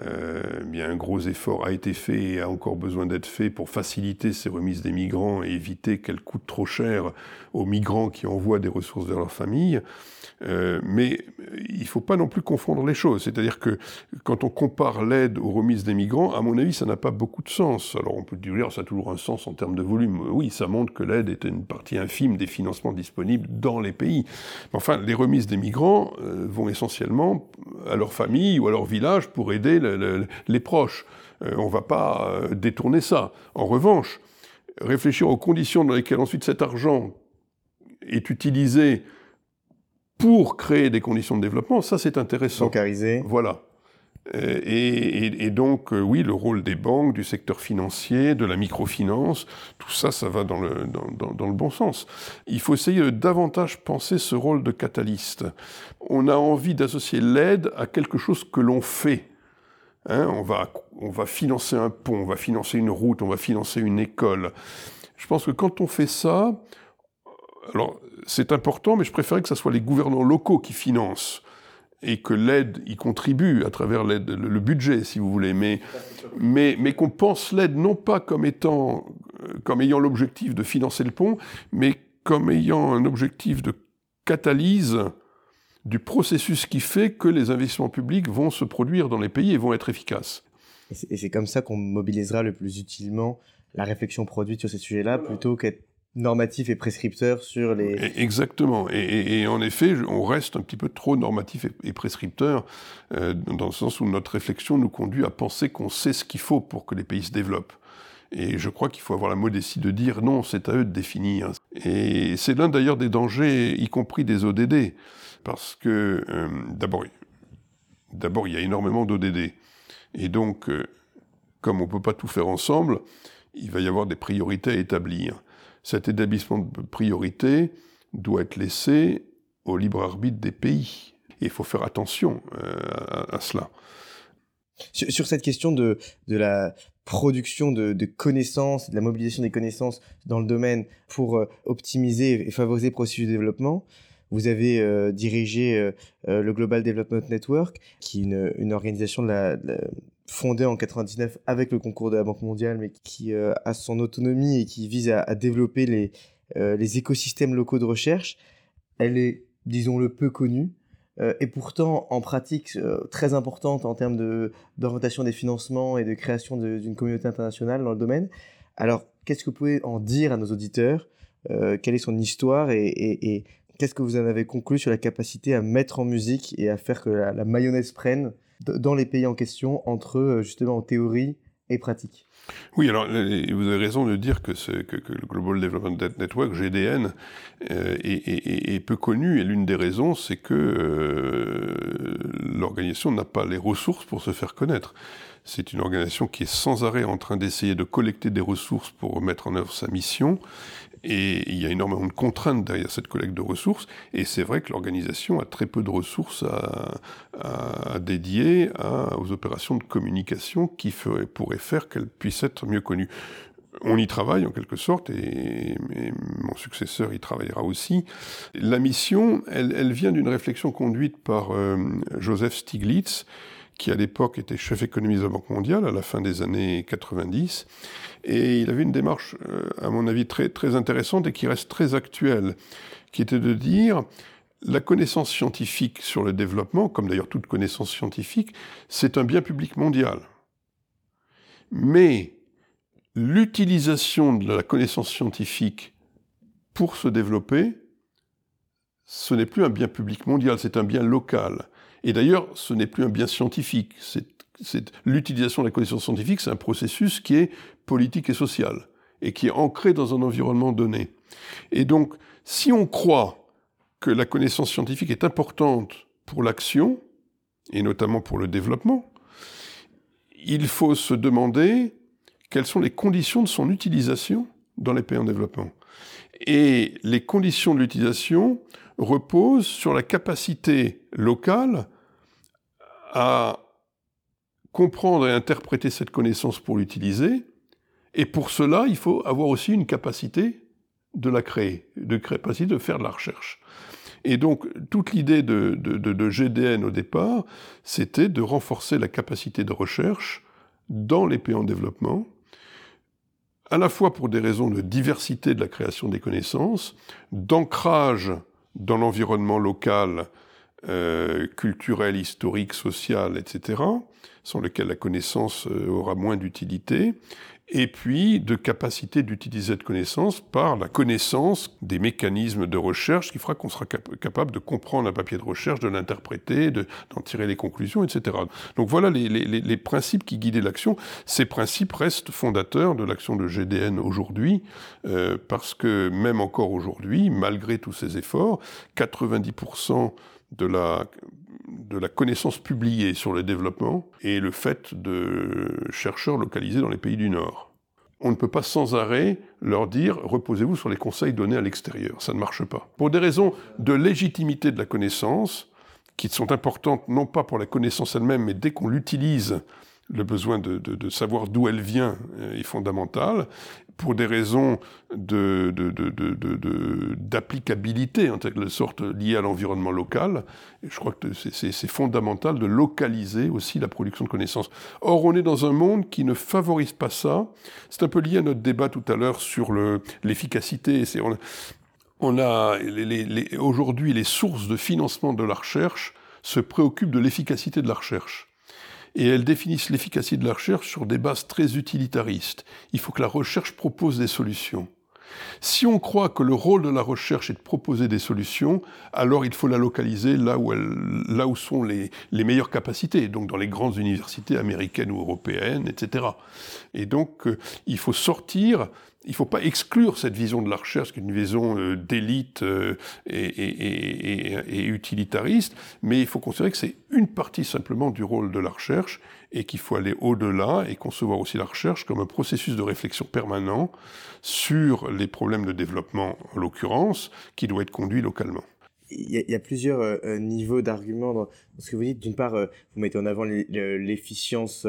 euh, bien un gros effort a été fait et a encore besoin d'être fait pour faciliter ces remises des migrants et éviter qu'elles coûtent trop cher aux migrants qui envoient des ressources vers leur famille. Mais il ne faut pas non plus confondre les choses. C'est-à-dire que quand on compare l'aide aux remises des migrants, à mon avis, ça n'a pas beaucoup de sens. Alors on peut dire ça a toujours un sens en termes de volume. Oui, ça montre que l'aide est une partie infime des financements disponibles dans les pays. Mais enfin, les remises des migrants euh, vont essentiellement à leur famille ou à leur village pour aider les proches. Euh, on ne va pas détourner ça. En revanche, réfléchir aux conditions dans lesquelles ensuite cet argent est utilisé pour créer des conditions de développement, ça c'est intéressant. Bancariser. Voilà. Euh, et, donc, euh, oui, le rôle des banques, du secteur financier, de la microfinance, tout ça, ça va dans le, dans, le bon sens. Il faut essayer de davantage penser ce rôle de catalyste. On a envie d'associer l'aide à quelque chose que l'on fait. Hein, on, va, on va financer un pont, on va financer une route, on va financer une école. Je pense que quand on fait ça, alors c'est important, mais je préférais que ce soit les gouvernants locaux qui financent et que l'aide y contribue à travers l'aide, le, budget, si vous voulez, mais, mais, mais qu'on pense l'aide non pas comme étant, euh, comme ayant l'objectif de financer le pont, mais comme ayant un objectif de catalyse du processus qui fait que les investissements publics vont se produire dans les pays et vont être efficaces. Et c'est comme ça qu'on mobilisera le plus utilement la réflexion produite sur ces sujets-là, plutôt qu'être normatif et prescripteur sur les... Exactement. Et, en effet, on reste un petit peu trop normatif et, prescripteur, euh, dans le sens où notre réflexion nous conduit à penser qu'on sait ce qu'il faut pour que les pays se développent. Et je crois qu'il faut avoir la modestie de dire non, c'est à eux de définir. Et c'est l'un d'ailleurs des dangers, y compris des ODD. Parce que, euh, d'abord, d'abord, il y a énormément d'ODD. Et donc, euh, comme on ne peut pas tout faire ensemble, il va y avoir des priorités à établir cet établissement de priorité doit être laissé au libre arbitre des pays. Il faut faire attention euh, à, cela. Sur, cette question de, la production de, connaissances, de la mobilisation des connaissances dans le domaine pour euh, optimiser et favoriser le processus de développement, vous avez euh, dirigé le Global Development Network, qui est une organisation de la, fondée en 99 avec le concours de la Banque mondiale, mais qui euh, a son autonomie et qui vise à, développer les, euh, les écosystèmes locaux de recherche, elle est, disons-le, peu connue. Euh, et pourtant, en pratique, très importante en termes d'orientation des financements et de création d'une communauté internationale dans le domaine. Alors, qu'est-ce que vous pouvez en dire à nos auditeurs Quelle est son histoire et, et, qu'est-ce que vous en avez conclu sur la capacité à mettre en musique et à faire que la mayonnaise prenne dans les pays en question entre euh, justement théorie et pratique. Oui, alors vous avez raison de dire que, le Global Development Network, GDN, euh, est, peu connu et l'une des raisons, c'est que euh, l'organisation n'a pas les ressources pour se faire connaître. C'est une organisation qui est sans arrêt en train d'essayer de collecter des ressources pour mettre en œuvre sa mission et il y a énormément de contraintes derrière cette collecte de ressources. Et c'est vrai que l'organisation a très peu de ressources à, dédier aux opérations de communication qui pourraient faire qu'elle puisse être mieux connue. On y travaille en quelque sorte, et, mon successeur y travaillera aussi. La mission, elle, vient d'une réflexion conduite par euh, Joseph Stiglitz, qui à l'époque était chef économiste de la Banque mondiale à la fin des années 90. Et il avait une démarche, euh, à mon avis, très, très intéressante et qui reste très actuelle, qui était de dire la connaissance scientifique sur le développement, comme d'ailleurs toute connaissance scientifique, c'est un bien public mondial. Mais l'utilisation de la connaissance scientifique pour se développer, ce n'est plus un bien public mondial, c'est un bien local. Et d'ailleurs, ce n'est plus un bien scientifique. L'utilisation de la connaissance scientifique, c'est un processus qui est politique et social, et qui est ancré dans un environnement donné. Et donc, si on croit que la connaissance scientifique est importante pour l'action, et notamment pour le développement, il faut se demander quelles sont les conditions de son utilisation dans les pays en développement. Et les conditions de l'utilisation reposent sur la capacité locale à comprendre et interpréter cette connaissance pour l'utiliser. Et pour cela, il faut avoir aussi une capacité de la créer, de capacité de faire de la recherche. Et donc, toute l'idée de, de, GDN au départ, c'était de renforcer la capacité de recherche dans les pays en développement, à la fois pour des raisons de diversité de la création des connaissances, d'ancrage dans l'environnement local, euh, culturel, historique, social, etc., sans lequel la connaissance euh, aura moins d'utilité, et puis de capacité d'utiliser cette connaissance par la connaissance des mécanismes de recherche qui fera qu'on sera capable de comprendre un papier de recherche, de l'interpréter, d'en tirer les conclusions, etc. Donc voilà les, les, les principes qui guidaient l'action. Ces principes restent fondateurs de l'action de GDN aujourd'hui, euh, parce que même encore aujourd'hui, malgré tous ces efforts, 90% de la, de la connaissance publiée sur le développement et le fait de chercheurs localisés dans les pays du Nord. On ne peut pas sans arrêt leur dire reposez-vous sur les conseils donnés à l'extérieur. Ça ne marche pas. Pour des raisons de légitimité de la connaissance, qui sont importantes non pas pour la connaissance elle-même, mais dès qu'on l'utilise, le besoin de, de savoir d'où elle vient est fondamental pour des raisons d'applicabilité, de, de, en quelque sorte, liées à l'environnement local. Et je crois que c'est fondamental de localiser aussi la production de connaissances. Or, on est dans un monde qui ne favorise pas ça. C'est un peu lié à notre débat tout à l'heure sur l'efficacité. On a aujourd'hui les sources de financement de la recherche se préoccupent de l'efficacité de la recherche et elles définissent l'efficacité de la recherche sur des bases très utilitaristes. Il faut que la recherche propose des solutions. Si on croit que le rôle de la recherche est de proposer des solutions, alors il faut la localiser là où, elle, là où sont les, les, meilleures capacités, donc dans les grandes universités américaines ou européennes, etc. Et donc euh, il faut sortir il ne faut pas exclure cette vision de la recherche, une vision euh, d'élite euh, et, utilitariste, mais il faut considérer que c'est une partie simplement du rôle de la recherche et qu'il faut aller au-delà et concevoir aussi la recherche comme un processus de réflexion permanent sur les problèmes de développement, en l'occurrence, qui doit être conduit localement il y, a plusieurs euh, euh, niveaux d'arguments dans, ce que vous dites. D'une part, euh, vous mettez en avant l'efficience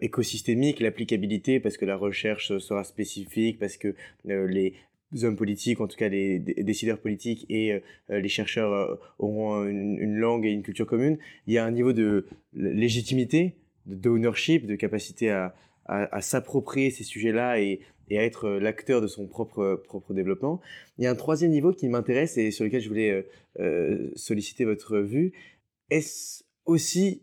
écosystémique, l'applicabilité, parce que la recherche sera spécifique, parce que les hommes politiques, en tout cas les décideurs politiques et les chercheurs auront une, langue et une culture commune. Il y a un niveau de légitimité, d'ownership, de capacité à, à s'approprier ces sujets-là et et à être euh, l'acteur de son propre, propre développement. Il y a un troisième niveau qui m'intéresse et sur lequel je voulais euh, euh, solliciter votre vue. Est-ce aussi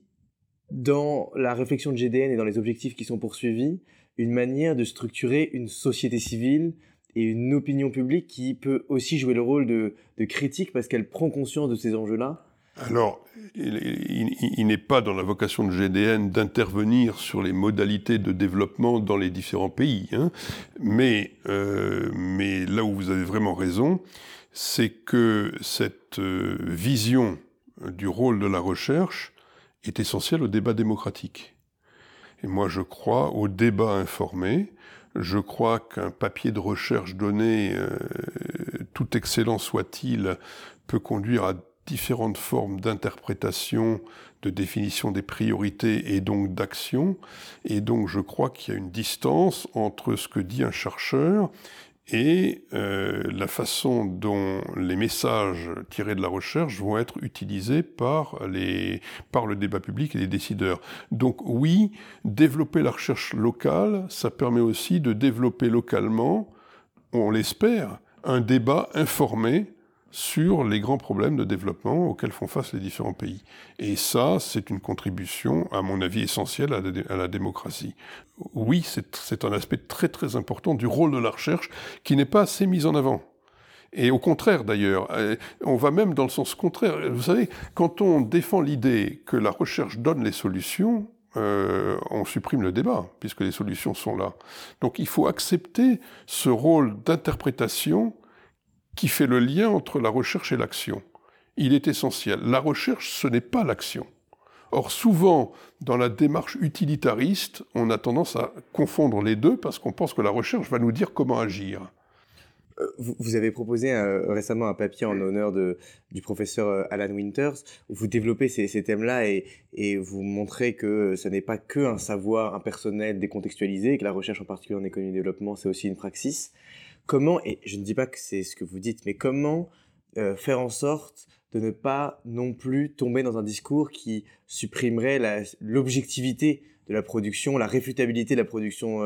dans la réflexion de GDN et dans les objectifs qui sont poursuivis, une manière de structurer une société civile et une opinion publique qui peut aussi jouer le rôle de critique parce qu'elle prend conscience de ces enjeux-là? Alors, il, n'est pas dans la vocation de GDN d'intervenir sur les modalités de développement dans les différents pays, hein. mais, euh, mais là où vous avez vraiment raison, c'est que cette euh, vision du rôle de la recherche est essentielle au débat démocratique. Et moi, je crois au débat informé. Je crois qu'un papier de recherche donné, euh, tout excellent soit-il, peut conduire à différentes formes d'interprétation, de définition des priorités et donc d'action. Et donc je crois qu'il y a une distance entre ce que dit un chercheur et euh, la façon dont les messages tirés de la recherche vont être utilisés par, les, par le débat public et les décideurs. Donc oui, développer la recherche locale, ça permet aussi de développer localement, on l'espère, un débat informé sur les grands problèmes de développement auxquels font face les différents pays. Et ça, c'est une contribution, à mon avis, essentielle à la, démocratie. Oui, c'est un aspect très très important du rôle de la recherche qui n'est pas assez mis en avant. Et au contraire d'ailleurs, euh, on va même dans le sens contraire. Vous savez, quand on défend l'idée que la recherche donne les solutions, euh, on supprime le débat, puisque les solutions sont là. Donc il faut accepter ce rôle d'interprétation qui fait le lien entre la recherche et l'action. Il est essentiel. La recherche, ce n'est pas l'action. Or, souvent, dans la démarche utilitariste, on a tendance à confondre les deux parce qu'on pense que la recherche va nous dire comment agir. Euh, vous avez proposé euh, récemment un papier en honneur de, du professeur euh, Alan Winters, où vous développez ces, thèmes-là et, et, vous montrez que ce n'est pas que un savoir impersonnel décontextualisé, que la recherche en particulier en économie et développement, c'est aussi une praxis. Comment, et je ne dis pas que c'est ce que vous dites, mais comment faire en sorte de ne pas non plus tomber dans un discours qui supprimerait l'objectivité de la production, la réfutabilité de la production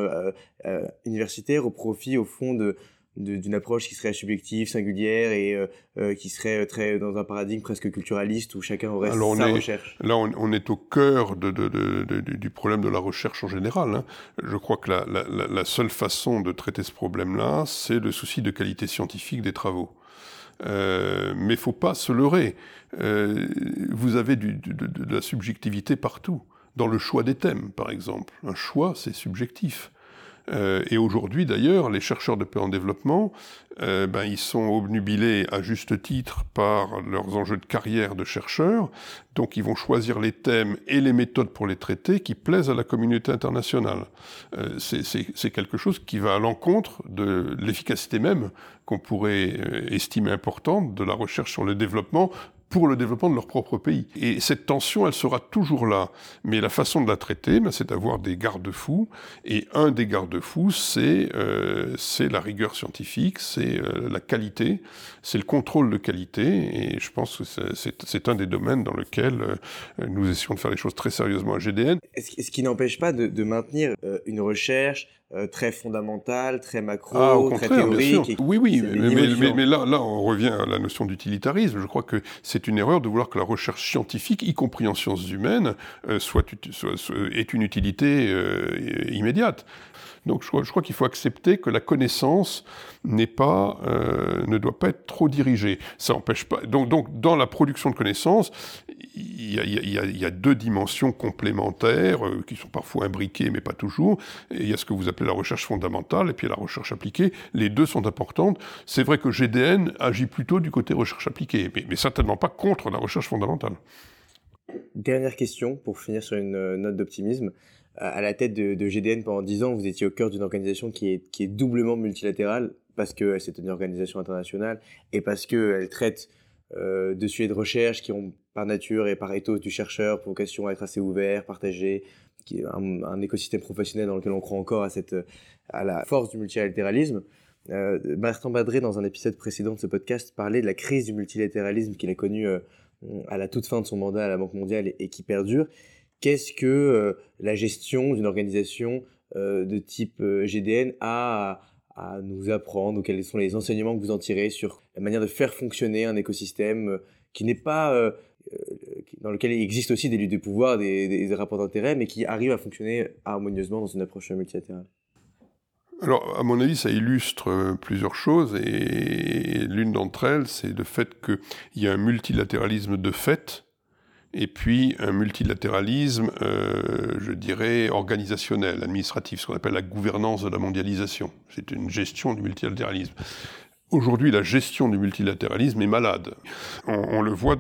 universitaire au profit, au fond, de, d'une approche qui serait subjective, singulière et euh, euh, qui serait très dans un paradigme presque culturaliste où chacun aurait sa recherche. Là, on, est au cœur de, du problème de la recherche en général. Hein. Je crois que la, la, seule façon de traiter ce problème-là, c'est le souci de qualité scientifique des travaux. Euh, mais faut pas se leurrer. Euh, vous avez du, de la subjectivité partout. Dans le choix des thèmes, par exemple. Un choix, c'est subjectif. Euh, et aujourd'hui, d'ailleurs, les chercheurs de paix en développement, euh, ben, ils sont obnubilés à juste titre par leurs enjeux de carrière de chercheurs. Donc, ils vont choisir les thèmes et les méthodes pour les traiter qui plaisent à la communauté internationale. Euh, c'est quelque chose qui va à l'encontre de l'efficacité même qu'on pourrait estimer importante de la recherche sur le développement pour le développement de leur propre pays. Et cette tension, elle sera toujours là. Mais la façon de la traiter, ben, c'est d'avoir des garde-fous. Et un des garde-fous, c'est euh, la rigueur scientifique, c'est euh, la qualité, c'est le contrôle de qualité. Et je pense que c'est un des domaines dans lequel euh, nous essayons de faire les choses très sérieusement à GDN. Ce qui n'empêche pas de, de maintenir euh, une recherche euh, très fondamental, très macro, ah, très théorique. Oui, oui, mais, mais, là, là, on revient à la notion d'utilitarisme. Je crois que c'est une erreur de vouloir que la recherche scientifique, y compris en sciences humaines, euh, soit, soit, ait une utilité euh, immédiate. Donc je crois, qu'il faut accepter que la connaissance n'est pas, euh, ne doit pas être trop dirigée. Ça empêche pas. Donc, dans la production de connaissances, il y a, deux dimensions complémentaires euh, qui sont parfois imbriquées, mais pas toujours. Il y a ce que vous appelez la recherche fondamentale et puis la recherche appliquée. Les deux sont importantes. C'est vrai que GDN agit plutôt du côté recherche appliquée, mais, mais certainement pas contre la recherche fondamentale. Dernière question pour finir sur une euh, note d'optimisme à la tête de, GDN pendant 10 ans, vous étiez au cœur d'une organisation qui est, doublement multilatérale, parce que c'est une organisation internationale, et parce qu'elle traite euh, de sujets de recherche qui ont par nature et par ethos du chercheur vocation à être assez ouvert, partagé, qui est un, écosystème professionnel dans lequel on croit encore à, cette, à la force du multilatéralisme. Euh, Bertrand Badré, dans un épisode précédent de ce podcast, parlait de la crise du multilatéralisme qu'il a connue euh, à la toute fin de son mandat à la Banque mondiale et qui perdure qu'est-ce que euh, la gestion d'une organisation euh, de type euh, GDN a à, nous apprendre ou quels sont les enseignements que vous en tirez sur la manière de faire fonctionner un écosystème qui n'est pas dans lequel il existe aussi des luttes de pouvoir, des, des rapports d'intérêt, mais qui arrive à fonctionner harmonieusement dans une approche multilatérale? Alors, à mon avis, ça illustre plusieurs choses, et l'une d'entre elles, c'est le fait qu'il y a un multilatéralisme de fait, et puis un multilatéralisme, euh, je dirais, organisationnel, administratif, ce qu'on appelle la gouvernance de la mondialisation. C'est une gestion du multilatéralisme. Aujourd'hui, la gestion du multilatéralisme est malade. On, le voit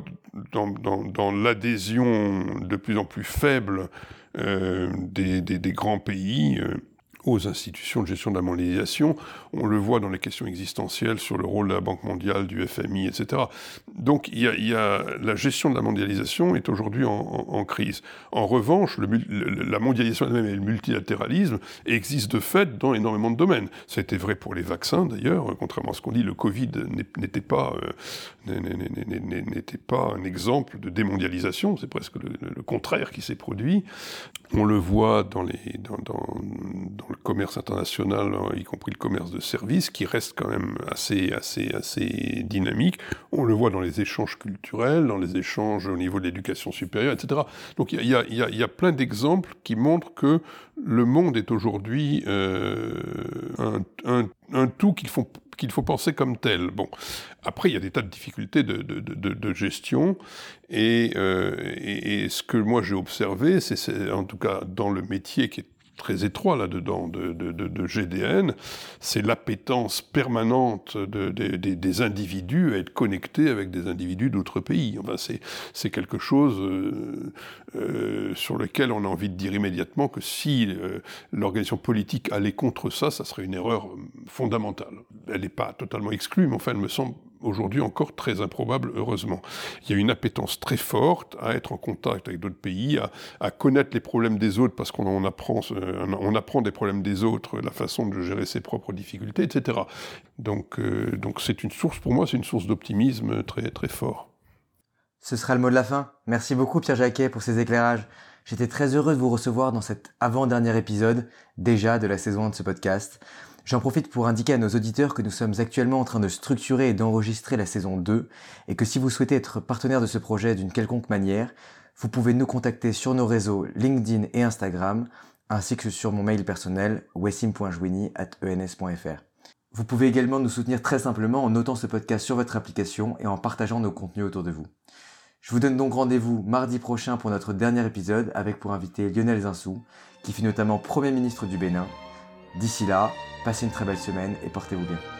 dans, l'adhésion de plus en plus faible euh, des, grands pays. Euh, aux institutions de gestion de la mondialisation. On le voit dans les questions existentielles sur le rôle de la Banque mondiale, du FMI, etc. Donc y a, la gestion de la mondialisation est aujourd'hui en, crise. En revanche, la mondialisation elle-même et le multilatéralisme existent de fait dans énormément de domaines. C'était vrai pour les vaccins d'ailleurs, contrairement à ce qu'on dit, le Covid n'était pas, euh, pas un exemple de démondialisation, c'est presque le, contraire qui s'est produit. On le voit dans, les, le commerce international, hein, y compris le commerce de services, qui reste quand même assez, assez, assez dynamique. On le voit dans les échanges culturels, dans les échanges au niveau de l'éducation supérieure, etc. Donc il y a, y, a, y a, plein d'exemples qui montrent que le monde est aujourd'hui euh, un, tout qu'il faut qu'il faut penser comme tel. Bon, après il y a des tas de difficultés de, de gestion et, euh, et, et, ce que moi j'ai observé, c'est en tout cas dans le métier qui est très étroit là-dedans de, de, de, GDN, c'est l'appétence permanente de, des individus à être connectés avec des individus d'autres pays. Enfin, c'est quelque chose euh, euh, sur lequel on a envie de dire immédiatement que si euh, l'organisation politique allait contre ça, ça serait une erreur fondamentale. Elle n'est pas totalement exclue, mais enfin, elle me semble aujourd'hui encore très improbable, heureusement. Il y a une appétence très forte à être en contact avec d'autres pays, à, connaître les problèmes des autres, parce qu'on apprend, on apprend des problèmes des autres, la façon de gérer ses propres difficultés, etc. Donc, euh, donc c'est une source, pour moi, c'est une source d'optimisme très, très fort. Ce sera le mot de la fin. Merci beaucoup Pierre Jacquet pour ces éclairages. J'étais très heureux de vous recevoir dans cet avant-dernier épisode, déjà de la saison 1 de ce podcast. J'en profite pour indiquer à nos auditeurs que nous sommes actuellement en train de structurer et d'enregistrer la saison 2 et que si vous souhaitez être partenaire de ce projet d'une quelconque manière, vous pouvez nous contacter sur nos réseaux LinkedIn et Instagram ainsi que sur mon mail personnel wessim.jouini@ens.fr. Vous pouvez également nous soutenir très simplement en notant ce podcast sur votre application et en partageant nos contenus autour de vous. Je vous donne donc rendez-vous mardi prochain pour notre dernier épisode avec pour invité Lionel Zinsou, qui fut notamment Premier ministre du Bénin. D'ici là, Passez une très belle semaine et portez-vous bien.